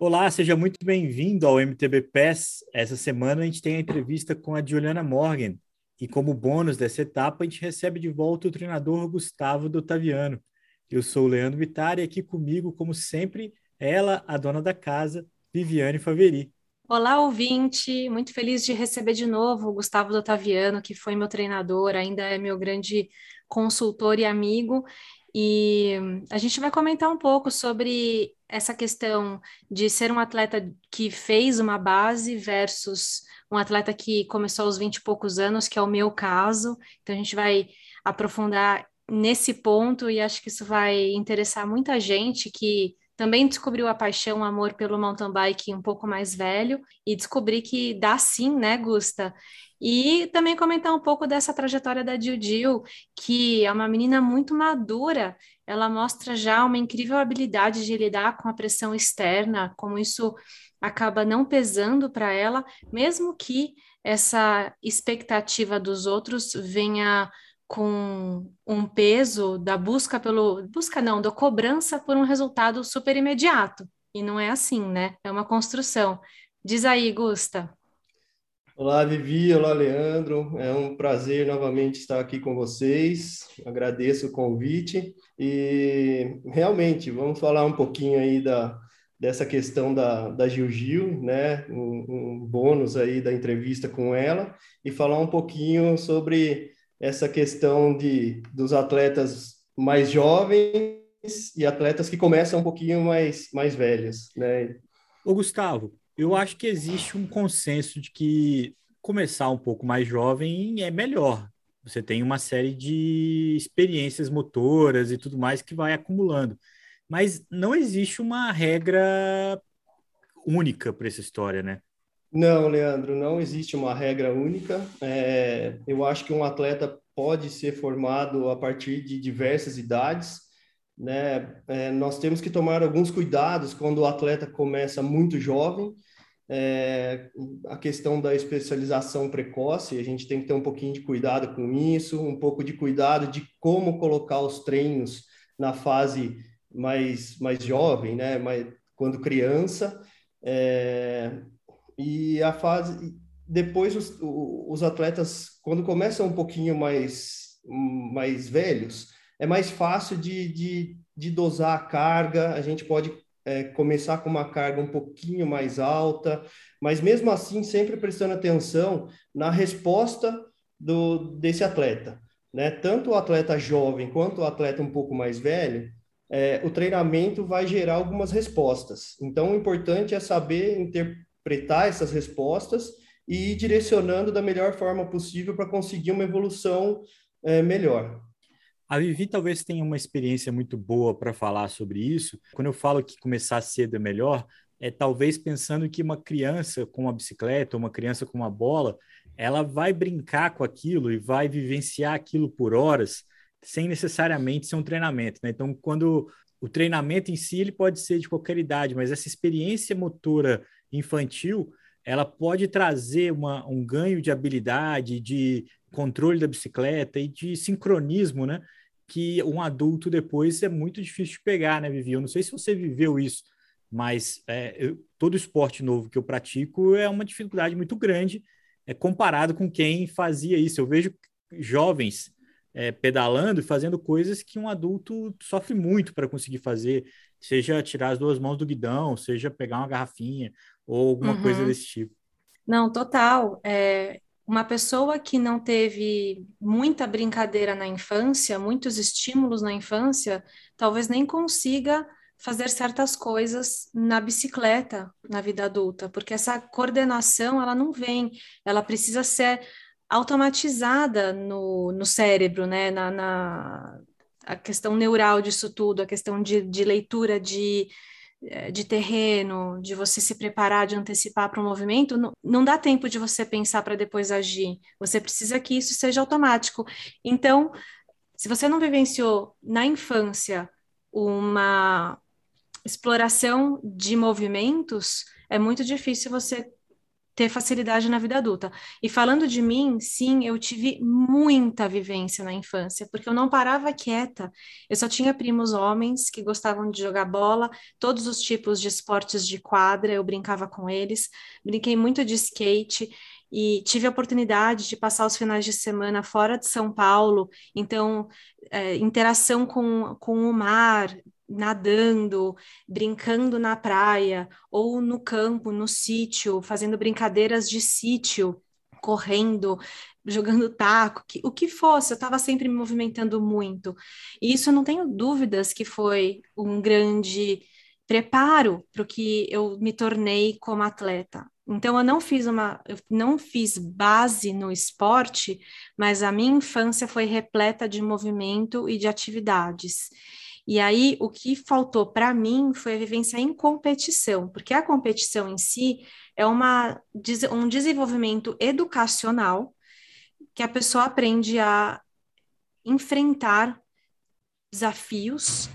Olá, seja muito bem-vindo ao MTB PES. Essa semana a gente tem a entrevista com a Juliana Morgan e como bônus dessa etapa a gente recebe de volta o treinador Gustavo Dotaviano. Eu sou o Leandro Vittar e aqui comigo, como sempre, ela, a dona da casa, Viviane Faveri. Olá, ouvinte! Muito feliz de receber de novo o Gustavo Dotaviano, que foi meu treinador, ainda é meu grande consultor e amigo. E a gente vai comentar um pouco sobre essa questão de ser um atleta que fez uma base versus um atleta que começou aos 20 e poucos anos, que é o meu caso. Então a gente vai aprofundar nesse ponto e acho que isso vai interessar muita gente que também descobriu a paixão, o amor pelo mountain bike um pouco mais velho e descobri que dá sim, né, Gusta? E também comentar um pouco dessa trajetória da Dil que é uma menina muito madura. Ela mostra já uma incrível habilidade de lidar com a pressão externa, como isso acaba não pesando para ela, mesmo que essa expectativa dos outros venha com um peso da busca pelo busca não, da cobrança por um resultado super imediato. E não é assim, né? É uma construção. Diz aí, Gusta. Olá, Vivi. Olá, Leandro. É um prazer novamente estar aqui com vocês. Agradeço o convite. E realmente, vamos falar um pouquinho aí da, dessa questão da, da Gil Gil, né? Um, um bônus aí da entrevista com ela e falar um pouquinho sobre essa questão de dos atletas mais jovens e atletas que começam um pouquinho mais mais velhos, né? Ô Gustavo, eu acho que existe um consenso de que começar um pouco mais jovem é melhor. Você tem uma série de experiências motoras e tudo mais que vai acumulando. Mas não existe uma regra única para essa história, né? Não, Leandro, não existe uma regra única. É, eu acho que um atleta pode ser formado a partir de diversas idades. Né? É, nós temos que tomar alguns cuidados quando o atleta começa muito jovem, é, a questão da especialização precoce, a gente tem que ter um pouquinho de cuidado com isso, um pouco de cuidado de como colocar os treinos na fase mais, mais jovem, né? Mais, quando criança. É, e a fase. Depois, os, os atletas, quando começam um pouquinho mais, mais velhos, é mais fácil de, de, de dosar a carga, a gente pode é, começar com uma carga um pouquinho mais alta, mas mesmo assim sempre prestando atenção na resposta do, desse atleta. Né? Tanto o atleta jovem quanto o atleta um pouco mais velho, é, o treinamento vai gerar algumas respostas. Então, o importante é saber interpretar essas respostas e ir direcionando da melhor forma possível para conseguir uma evolução é, melhor. A Vivi talvez tenha uma experiência muito boa para falar sobre isso. Quando eu falo que começar cedo é melhor, é talvez pensando que uma criança com uma bicicleta, uma criança com uma bola, ela vai brincar com aquilo e vai vivenciar aquilo por horas, sem necessariamente ser um treinamento. Né? Então, quando o treinamento em si ele pode ser de qualquer idade, mas essa experiência motora infantil ela pode trazer uma, um ganho de habilidade, de controle da bicicleta e de sincronismo, né? que um adulto depois é muito difícil de pegar, né, Vivi? Eu não sei se você viveu isso, mas é, eu, todo esporte novo que eu pratico é uma dificuldade muito grande é, comparado com quem fazia isso. Eu vejo jovens é, pedalando e fazendo coisas que um adulto sofre muito para conseguir fazer, seja tirar as duas mãos do guidão, seja pegar uma garrafinha ou alguma uhum. coisa desse tipo. Não, total. É, uma pessoa que não teve muita brincadeira na infância, muitos estímulos na infância, talvez nem consiga fazer certas coisas na bicicleta na vida adulta, porque essa coordenação ela não vem, ela precisa ser automatizada no, no cérebro, né? Na, na a questão neural disso tudo, a questão de, de leitura de de terreno, de você se preparar, de antecipar para o movimento, não, não dá tempo de você pensar para depois agir. Você precisa que isso seja automático. Então, se você não vivenciou na infância uma exploração de movimentos, é muito difícil você ter facilidade na vida adulta. E falando de mim, sim, eu tive muita vivência na infância, porque eu não parava quieta. Eu só tinha primos homens que gostavam de jogar bola, todos os tipos de esportes de quadra, eu brincava com eles. Brinquei muito de skate e tive a oportunidade de passar os finais de semana fora de São Paulo, então é, interação com, com o mar, nadando, brincando na praia, ou no campo, no sítio, fazendo brincadeiras de sítio, correndo, jogando taco, que, o que fosse, eu estava sempre me movimentando muito. E isso eu não tenho dúvidas que foi um grande preparo para o que eu me tornei como atleta. Então eu não fiz uma, eu não fiz base no esporte, mas a minha infância foi repleta de movimento e de atividades. E aí, o que faltou para mim foi a vivência em competição, porque a competição em si é uma, um desenvolvimento educacional que a pessoa aprende a enfrentar desafios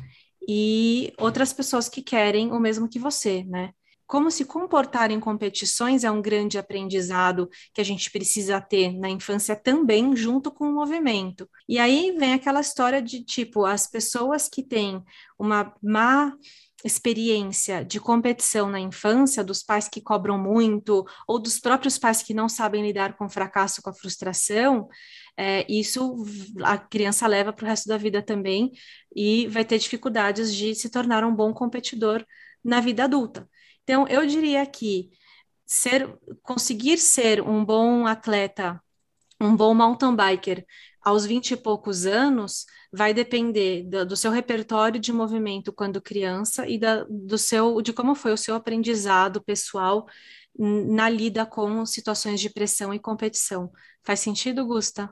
e outras pessoas que querem o mesmo que você, né? Como se comportar em competições é um grande aprendizado que a gente precisa ter na infância também, junto com o movimento. E aí vem aquela história de tipo, as pessoas que têm uma má experiência de competição na infância, dos pais que cobram muito, ou dos próprios pais que não sabem lidar com o fracasso, com a frustração, é, isso a criança leva para o resto da vida também e vai ter dificuldades de se tornar um bom competidor na vida adulta. Então, eu diria que ser, conseguir ser um bom atleta, um bom mountain biker aos 20 e poucos anos vai depender do, do seu repertório de movimento quando criança e da, do seu, de como foi o seu aprendizado pessoal na lida com situações de pressão e competição. Faz sentido, Gusta?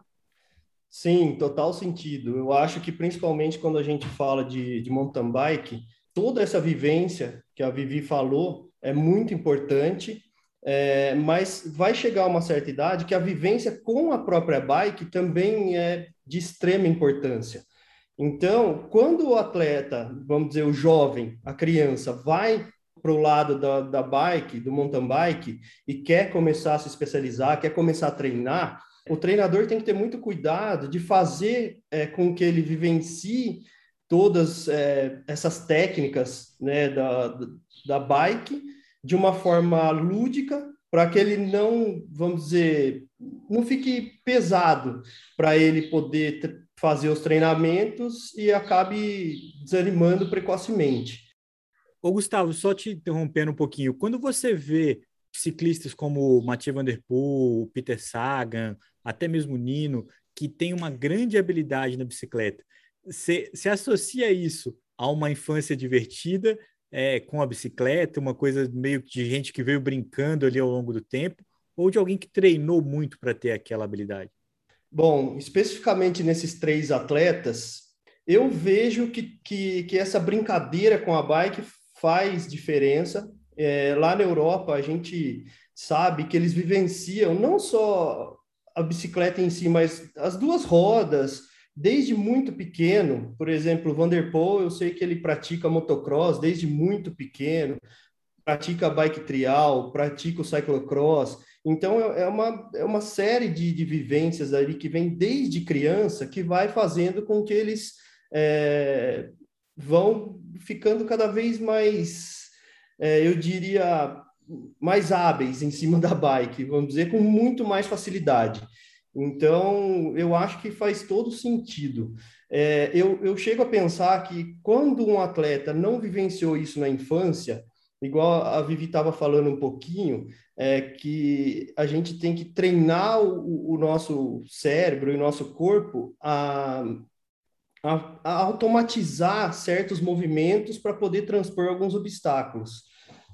Sim, total sentido. Eu acho que principalmente quando a gente fala de, de mountain bike, toda essa vivência que a Vivi falou é muito importante, é, mas vai chegar uma certa idade que a vivência com a própria bike também é de extrema importância. Então, quando o atleta, vamos dizer, o jovem, a criança, vai para o lado da, da bike, do mountain bike, e quer começar a se especializar, quer começar a treinar, o treinador tem que ter muito cuidado de fazer é, com que ele vivencie todas é, essas técnicas né, da, da bike de uma forma lúdica, para que ele não, vamos dizer, não fique pesado para ele poder fazer os treinamentos e acabe desanimando precocemente. Ô Gustavo, só te interrompendo um pouquinho, quando você vê ciclistas como Mathieu Van Der Poel, Peter Sagan, até mesmo Nino, que tem uma grande habilidade na bicicleta, você associa isso a uma infância divertida, é, com a bicicleta, uma coisa meio de gente que veio brincando ali ao longo do tempo, ou de alguém que treinou muito para ter aquela habilidade? Bom, especificamente nesses três atletas, eu vejo que, que, que essa brincadeira com a bike faz diferença. É, lá na Europa, a gente sabe que eles vivenciam não só a bicicleta em si, mas as duas rodas, desde muito pequeno, por exemplo, Vanderpool, eu sei que ele pratica motocross desde muito pequeno, pratica bike trial, pratica o cyclocross. Então, é, é uma, é uma série de, de vivências ali que vem desde criança que vai fazendo com que eles é, vão ficando cada vez mais, é, eu diria, mais hábeis em cima da bike, vamos dizer, com muito mais facilidade. Então, eu acho que faz todo sentido. É, eu, eu chego a pensar que quando um atleta não vivenciou isso na infância, igual a Vivi estava falando um pouquinho, é que a gente tem que treinar o, o nosso cérebro e nosso corpo a, a, a automatizar certos movimentos para poder transpor alguns obstáculos.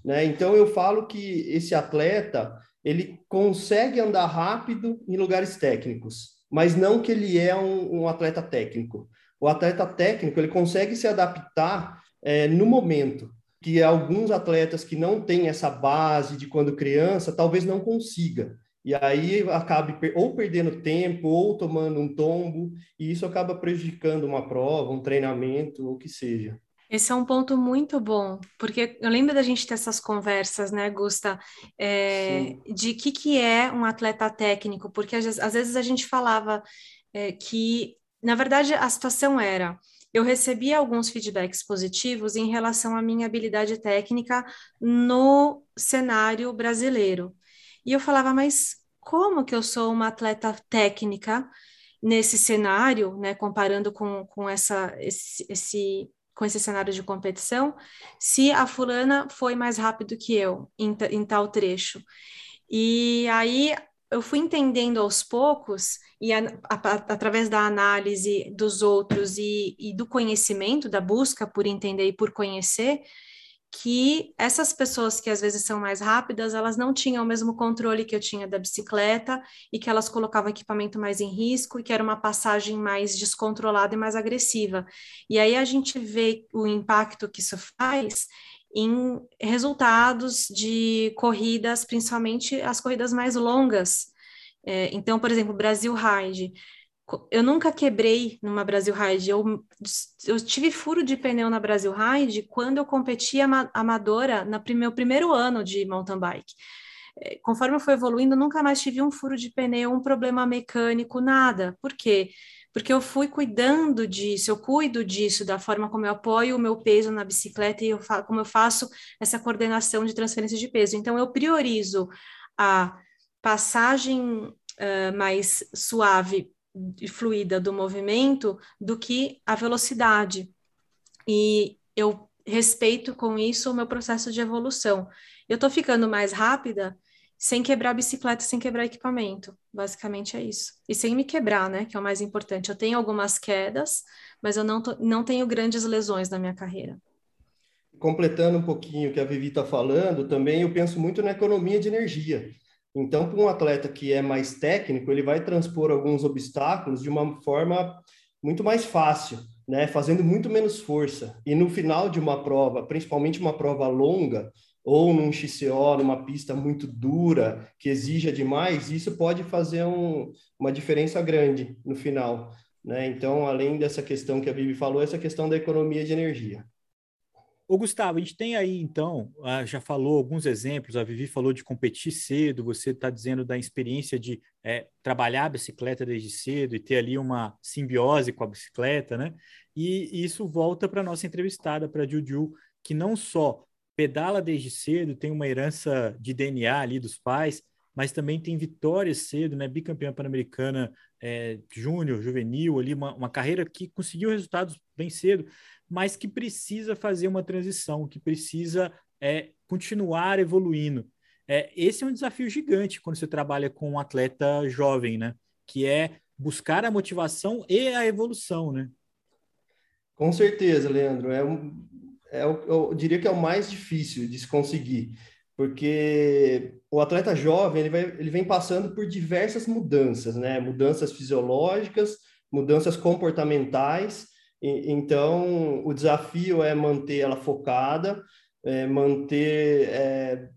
Né? Então, eu falo que esse atleta ele consegue andar rápido em lugares técnicos, mas não que ele é um, um atleta técnico. O atleta técnico ele consegue se adaptar é, no momento que alguns atletas que não têm essa base de quando criança talvez não consiga e aí acabe ou perdendo tempo ou tomando um tombo e isso acaba prejudicando uma prova, um treinamento, ou o que seja. Esse é um ponto muito bom, porque eu lembro da gente ter essas conversas, né, Gusta, é, de que que é um atleta técnico, porque às, às vezes a gente falava é, que, na verdade, a situação era, eu recebia alguns feedbacks positivos em relação à minha habilidade técnica no cenário brasileiro. E eu falava, mas como que eu sou uma atleta técnica nesse cenário, né, comparando com, com essa, esse, esse com esse cenário de competição, se a fulana foi mais rápido que eu em, em tal trecho. E aí eu fui entendendo aos poucos, e a, a, através da análise dos outros e, e do conhecimento, da busca por entender e por conhecer, que essas pessoas que às vezes são mais rápidas, elas não tinham o mesmo controle que eu tinha da bicicleta e que elas colocavam equipamento mais em risco e que era uma passagem mais descontrolada e mais agressiva. E aí a gente vê o impacto que isso faz em resultados de corridas, principalmente as corridas mais longas. É, então, por exemplo, Brasil Ride, eu nunca quebrei numa Brasil Ride. Eu, eu tive furo de pneu na Brasil Ride quando eu competi amadora no meu primeiro ano de mountain bike. É, conforme eu fui evoluindo, nunca mais tive um furo de pneu, um problema mecânico, nada. Por quê? Porque eu fui cuidando disso, eu cuido disso, da forma como eu apoio o meu peso na bicicleta e eu como eu faço essa coordenação de transferência de peso. Então, eu priorizo a passagem uh, mais suave fluida do movimento do que a velocidade. E eu respeito com isso o meu processo de evolução. Eu estou ficando mais rápida sem quebrar bicicleta, sem quebrar equipamento. Basicamente é isso. E sem me quebrar, né? Que é o mais importante. Eu tenho algumas quedas, mas eu não, tô, não tenho grandes lesões na minha carreira. Completando um pouquinho o que a Vivi está falando, também eu penso muito na economia de energia. Então, para um atleta que é mais técnico, ele vai transpor alguns obstáculos de uma forma muito mais fácil, né? Fazendo muito menos força. E no final de uma prova, principalmente uma prova longa, ou num XCO, numa pista muito dura, que exija demais, isso pode fazer um, uma diferença grande no final. Né? Então, além dessa questão que a Vivi falou, essa questão da economia de energia. Ô, Gustavo, a gente tem aí, então, já falou alguns exemplos, a Vivi falou de competir cedo, você está dizendo da experiência de é, trabalhar a bicicleta desde cedo e ter ali uma simbiose com a bicicleta, né? E, isso volta para a nossa entrevistada, para a Juju, que não só pedala desde cedo, tem uma herança de DNA ali dos pais, mas também tem vitórias cedo, né? Bicampeã pan-americana é, júnior, juvenil, ali, uma, uma carreira que conseguiu resultados bem cedo mas que precisa fazer uma transição, que precisa é, continuar evoluindo. É, esse é um desafio gigante quando você trabalha com um atleta jovem, né? Que é buscar a motivação e a evolução, né? Com certeza, Leandro. É um, é, eu diria que é o mais difícil de se conseguir, porque o atleta jovem ele, vai, ele vem passando por diversas mudanças, né? Mudanças fisiológicas, mudanças comportamentais então, o desafio é manter ela focada, é manter é,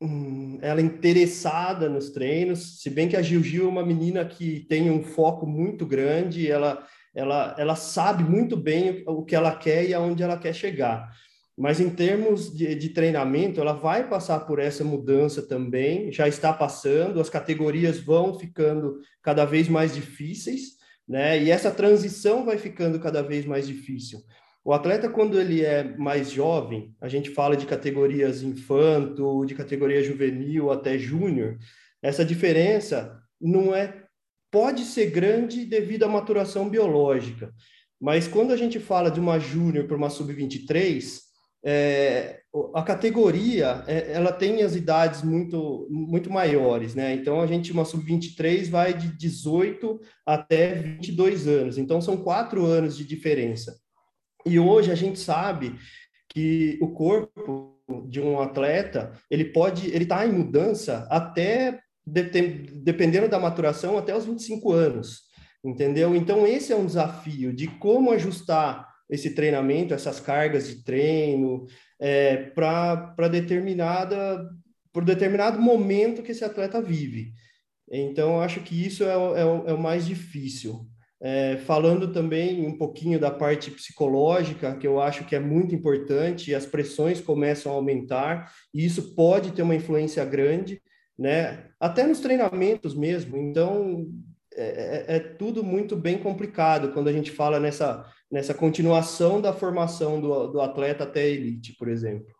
hum, ela interessada nos treinos, se bem que a Gil Gil é uma menina que tem um foco muito grande, ela, ela, ela sabe muito bem o que ela quer e aonde ela quer chegar. Mas em termos de, de treinamento, ela vai passar por essa mudança também, já está passando, as categorias vão ficando cada vez mais difíceis, né? E essa transição vai ficando cada vez mais difícil. O atleta, quando ele é mais jovem, a gente fala de categorias infanto, de categoria juvenil até júnior, essa diferença não é pode ser grande devido à maturação biológica, mas quando a gente fala de uma júnior para uma sub-23, é, a categoria é, ela tem as idades muito muito maiores, né? Então a gente uma sub-23 vai de 18 até 22 anos, então são quatro anos de diferença. E hoje a gente sabe que o corpo de um atleta ele pode ele está em mudança até dependendo da maturação até os 25 anos, entendeu? Então esse é um desafio de como ajustar esse treinamento, essas cargas de treino, é, para determinada por determinado momento que esse atleta vive. Então, acho que isso é, é, é o mais difícil. é, falando também um pouquinho da parte psicológica, que eu acho que é muito importante, as pressões começam a aumentar, e isso pode ter uma influência grande, né? Até nos treinamentos mesmo. Então, é, é, é tudo muito bem complicado quando a gente fala nessa, nessa continuação da formação do, do atleta até a elite, por exemplo.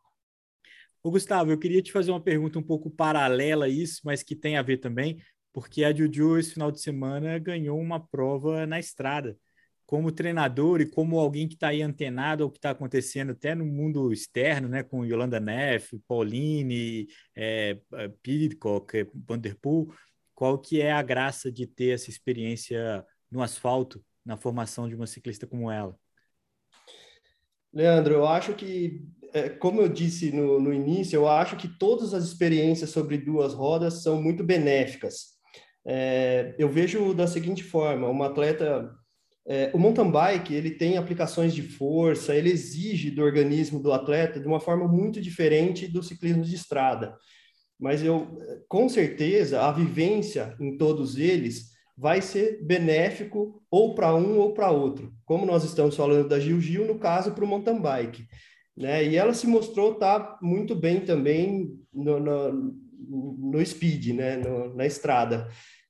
Ô, Gustavo, eu queria te fazer uma pergunta um pouco paralela a isso, mas que tem a ver também porque a Juju esse final de semana ganhou uma prova na estrada. Como treinador e como alguém que está aí antenado ao que está acontecendo até no mundo externo, né, com Yolanda Neff, Pauline, é, é Pidcock, Vanderpool, qual que é a graça de ter essa experiência no asfalto na formação de uma ciclista como ela? Leandro, eu acho que, é, como eu disse no, no início, eu acho que todas as experiências sobre duas rodas são muito benéficas é, eu vejo da seguinte forma: uma atleta, é, o mountain bike ele tem aplicações de força, ele exige do organismo do atleta de uma forma muito diferente do ciclismo de estrada. Mas eu, com certeza, a vivência em todos eles vai ser benéfico ou para um ou para outro. Como nós estamos falando da Gil Gil, no caso para o mountain bike. Né? E ela se mostrou estar tá muito bem também no, no, no speed, né? No, na estrada.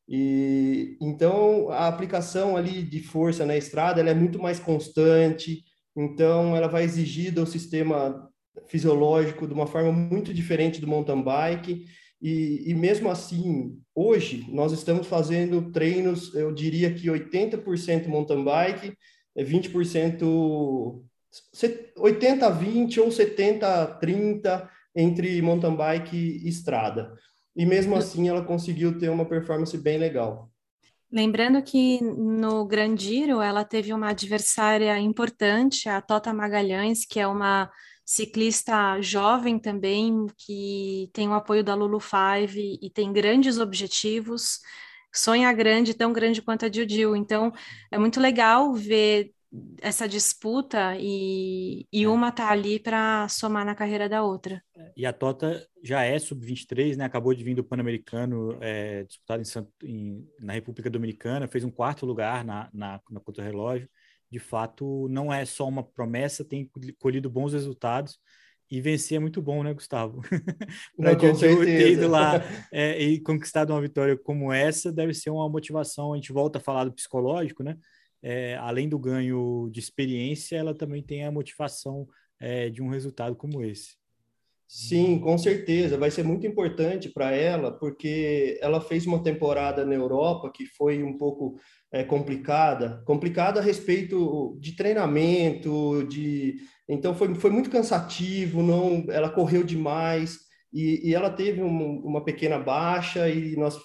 E então a aplicação ali de força na estrada ela é muito mais constante, então ela vai exigir do sistema fisiológico de uma forma muito diferente do mountain bike. E, e mesmo assim, hoje nós estamos fazendo treinos, eu diria que 80% mountain bike, 20% 80 20 ou 70 30 entre mountain bike e estrada e mesmo assim ela conseguiu ter uma performance bem legal. Lembrando que no Grandiro ela teve uma adversária importante, a Tota Magalhães, que é uma ciclista jovem também, que tem o apoio da Lulu Five e tem grandes objetivos, sonha grande, tão grande quanto a Dil Então, é muito legal ver essa disputa e, e é. uma tá ali para somar na carreira da outra. E a Tota já é sub-23, né? Acabou de vir do Pan-Americano, é, disputado em, em, na República Dominicana, fez um quarto lugar na, na, na contra-relógio. De fato, não é só uma promessa, tem colhido bons resultados. E vencer é muito bom, né, Gustavo? Para ter ido lá é, e conquistado uma vitória como essa, deve ser uma motivação. A gente volta a falar do psicológico, né? é, além do ganho de experiência, ela também tem a motivação é, de um resultado como esse. Sim, com certeza. Vai ser muito importante para ela, porque ela fez uma temporada na Europa que foi um pouco é, complicada complicada a respeito de treinamento, de. Então foi, foi muito cansativo, não, ela correu demais. E, e ela teve um, uma pequena baixa e nós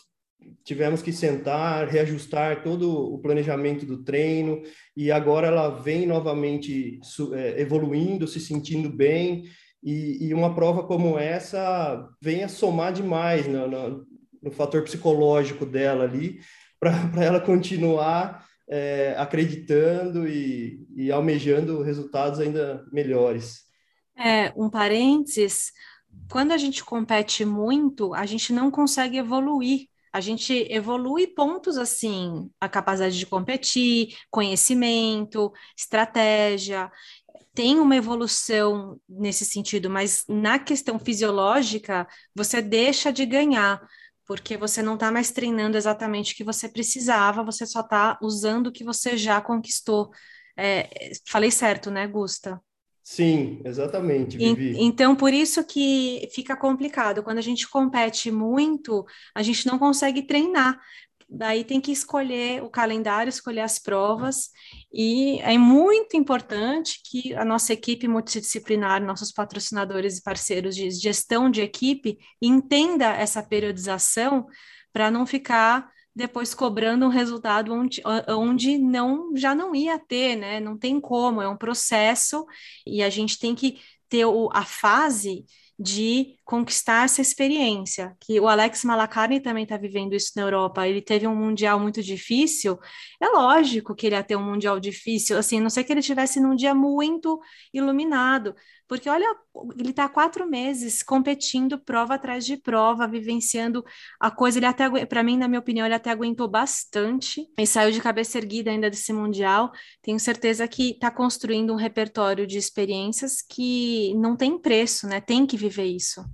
tivemos que sentar, reajustar todo o planejamento do treino e agora ela vem novamente é, evoluindo, se sentindo bem e, e, uma prova como essa vem a somar demais no, no, no fator psicológico dela ali para ela continuar é, acreditando e, e almejando resultados ainda melhores. É, um parênteses, quando a gente compete muito, a gente não consegue evoluir. A gente evolui pontos assim, a capacidade de competir, conhecimento, estratégia, tem uma evolução nesse sentido, mas na questão fisiológica, você deixa de ganhar, porque você não está mais treinando exatamente o que você precisava, você só está usando o que você já conquistou. É, falei certo, né, Gusta? Sim, exatamente, Vivi. Então, por isso que fica complicado. Quando a gente compete muito, a gente não consegue treinar. Daí tem que escolher o calendário, escolher as provas, e é muito importante que a nossa equipe multidisciplinar, nossos patrocinadores e parceiros de gestão de equipe, entenda essa periodização para não ficar depois cobrando um resultado onde, onde não já não ia ter, né? Não tem como, é um processo e a gente tem que ter o, a fase de conquistar essa experiência, que o Alex Malacarne também está vivendo isso na Europa, ele teve um mundial muito difícil, é lógico que ele ia ter um mundial difícil, assim, não sei que ele estivesse num dia muito iluminado, porque olha, ele está quatro meses competindo prova atrás de prova, vivenciando a coisa, ele até, para mim, na minha opinião, ele até aguentou bastante, e saiu de cabeça erguida ainda desse mundial, tenho certeza que está construindo um repertório de experiências que não tem preço, né, tem que viver isso.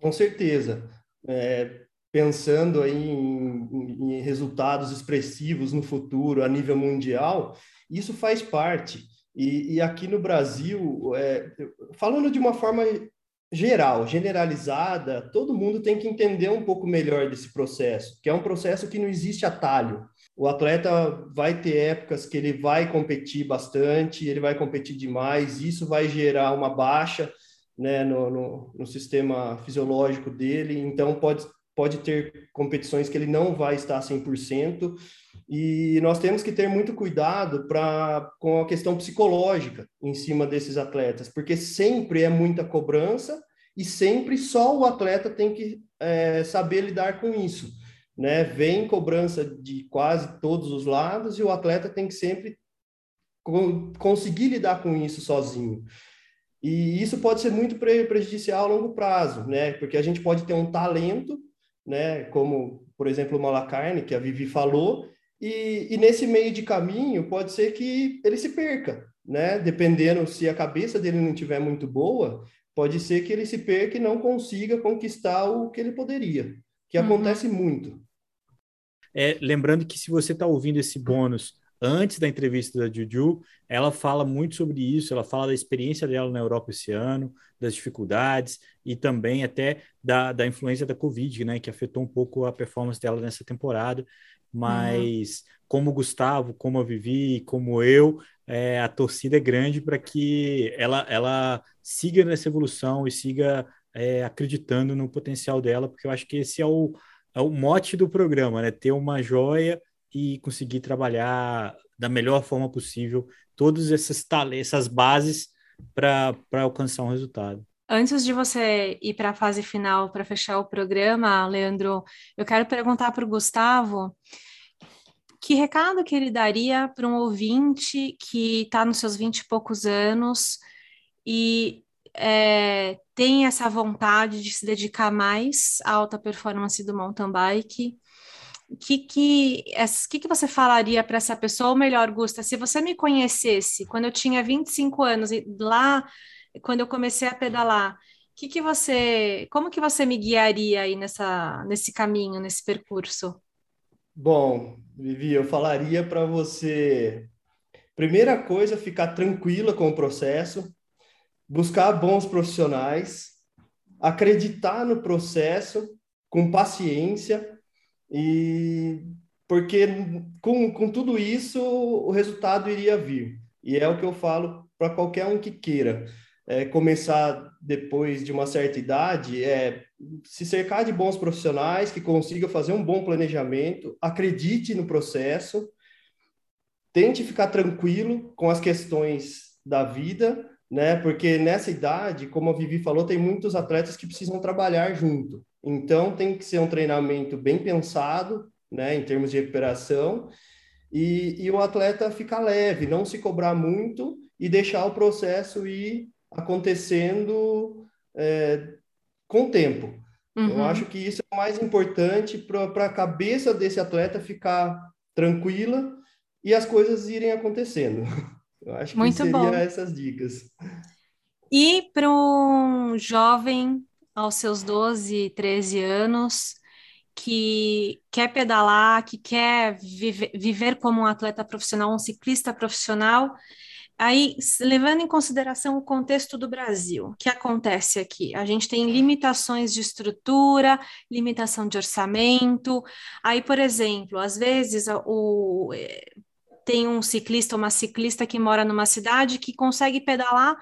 Com certeza. É, pensando aí em, em, resultados expressivos no futuro a nível mundial, isso faz parte. E, e aqui no Brasil, é, falando de uma forma geral, generalizada, todo mundo tem que entender um pouco melhor desse processo, que é um processo que não existe atalho. O atleta vai ter épocas que ele vai competir bastante, ele vai competir demais, isso vai gerar uma baixa né, no, no, no, sistema fisiológico dele, então pode, pode ter competições que ele não vai estar 100%, e nós temos que ter muito cuidado pra, com a questão psicológica em cima desses atletas, porque sempre é muita cobrança e sempre só o atleta tem que é, saber lidar com isso. Né? Vem cobrança de quase todos os lados e o atleta tem que sempre conseguir lidar com isso sozinho. E isso pode ser muito prejudicial a longo prazo, né? Porque a gente pode ter um talento, né? Como, por exemplo, o Malacarne, que a Vivi falou, e, e nesse meio de caminho pode ser que ele se perca, né? Dependendo se a cabeça dele não estiver muito boa, pode ser que ele se perca e não consiga conquistar o que ele poderia, que uhum. acontece muito. É, lembrando que se você está ouvindo esse bônus antes da entrevista da Juju, ela fala muito sobre isso, ela fala da experiência dela na Europa esse ano, das dificuldades e também até da, da influência da Covid, né, que afetou um pouco a performance dela nessa temporada, mas uhum. como o Gustavo, como a Vivi, como eu, é, a torcida é grande para que ela, ela siga nessa evolução e siga é, acreditando no potencial dela, porque eu acho que esse é o, é o mote do programa, né, ter uma joia e conseguir trabalhar da melhor forma possível todas essas, essas bases para alcançar um resultado. Antes de você ir para a fase final para fechar o programa, Leandro, eu quero perguntar para o Gustavo que recado que ele daria para um ouvinte que está nos seus vinte e poucos anos e é, tem essa vontade de se dedicar mais à alta performance do mountain bike que que, que, que você falaria para essa pessoa? Ou melhor, Gusta, se você me conhecesse quando eu tinha 25 anos, e lá, quando eu comecei a pedalar, que que você, como que você me guiaria aí nessa, nesse caminho, nesse percurso? Bom, Vivi, eu falaria para você, primeira coisa, ficar tranquila com o processo, buscar bons profissionais, acreditar no processo com paciência e porque com, com tudo isso o resultado iria vir. E é o que eu falo para qualquer um que queira é, começar depois de uma certa idade, é se cercar de bons profissionais que consigam fazer um bom planejamento, acredite no processo, tente ficar tranquilo com as questões da vida, né? Porque nessa idade, como a Vivi falou, tem muitos atletas que precisam trabalhar junto. Então, tem que ser um treinamento bem pensado, né, em termos de recuperação, e, e o atleta ficar leve, não se cobrar muito e deixar o processo ir acontecendo é, com o tempo. Uhum. Eu acho que isso é o mais importante para a cabeça desse atleta ficar tranquila e as coisas irem acontecendo. Eu acho Muito que seria bom. essas dicas. E para um jovem aos seus 12, 13 anos, que quer pedalar, que quer viver, viver como um atleta profissional, um ciclista profissional, Aí, levando em consideração o contexto do Brasil, o que acontece aqui? A gente tem limitações de estrutura, limitação de orçamento. Aí, por exemplo, às vezes o, eh, tem um ciclista, uma ciclista que mora numa cidade que consegue pedalar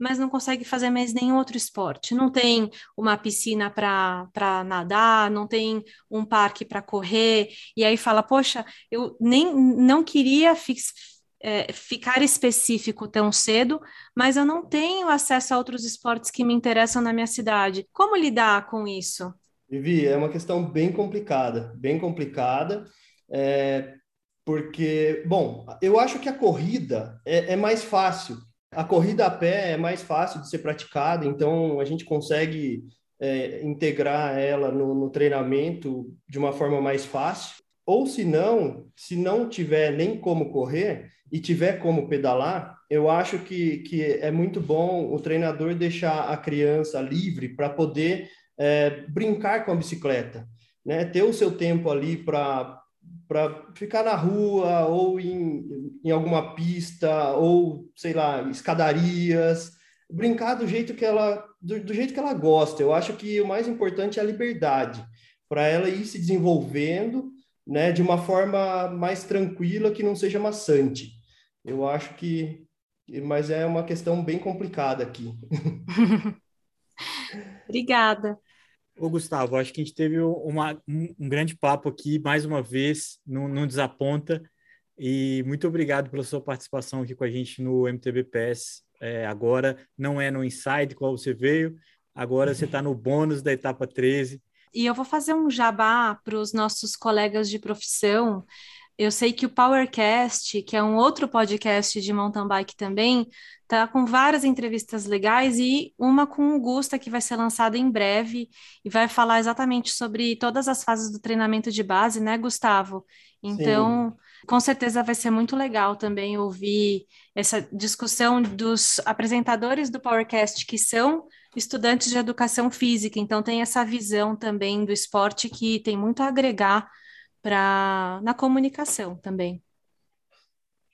mas não consegue fazer mais nenhum outro esporte. Não tem uma piscina para nadar, não tem um parque para correr, e aí fala, poxa, eu nem não queria fix, é, ficar específico tão cedo, mas eu não tenho acesso a outros esportes que me interessam na minha cidade. Como lidar com isso? Vivi, é uma questão bem complicada, bem complicada, é, porque, bom, eu acho que a corrida é, é mais fácil. A corrida a pé é mais fácil de ser praticada, então a gente consegue é, integrar ela no, no, treinamento de uma forma mais fácil. Ou se não, se não tiver nem como correr e tiver como pedalar, eu acho que, que é muito bom o treinador deixar a criança livre para poder é, brincar com a bicicleta, né? Ter o seu tempo ali para ficar na rua ou em, em alguma pista ou sei lá escadarias brincar do jeito que ela do, do jeito que ela gosta eu acho que o mais importante é a liberdade para ela ir se desenvolvendo né, de uma forma mais tranquila que não seja maçante. Eu acho que, mas é uma questão bem complicada aqui. Obrigada. Ô, Gustavo, acho que a gente teve uma, um, grande papo aqui, mais uma vez, não, não desaponta. E muito obrigado pela sua participação aqui com a gente no MTB PES. É, agora não é no Inside qual você veio, agora você está no bônus da etapa 13. E eu vou fazer um jabá para os nossos colegas de profissão. Eu sei que o Powercast, que é um outro podcast de mountain bike também, tá com várias entrevistas legais e uma com o Gusta que vai ser lançada em breve e vai falar exatamente sobre todas as fases do treinamento de base, né, Gustavo? Então, Sim. com certeza vai ser muito legal também ouvir essa discussão dos apresentadores do Powercast que são estudantes de educação física, então tem essa visão também do esporte que tem muito a agregar para na comunicação também.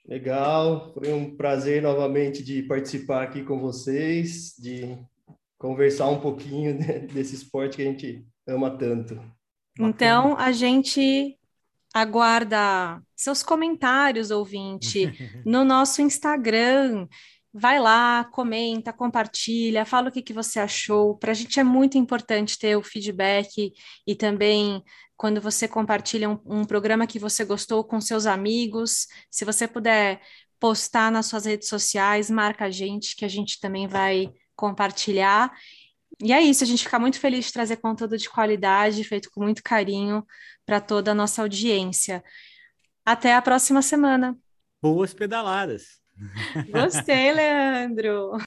Legal, foi um prazer novamente de participar aqui com vocês, de conversar um pouquinho desse esporte que a gente ama tanto. Então, a gente aguarda seus comentários, ouvinte, no nosso Instagram vai lá, comenta, compartilha, fala o que, que você achou. Para a gente é muito importante ter o feedback e também quando você compartilha um, um, programa que você gostou com seus amigos, se você puder postar nas suas redes sociais, marca a gente, que a gente também vai compartilhar. E é isso, a gente fica muito feliz de trazer conteúdo de qualidade, feito com muito carinho para toda a nossa audiência. Até a próxima semana. Boas pedaladas! Gostei, Leandro.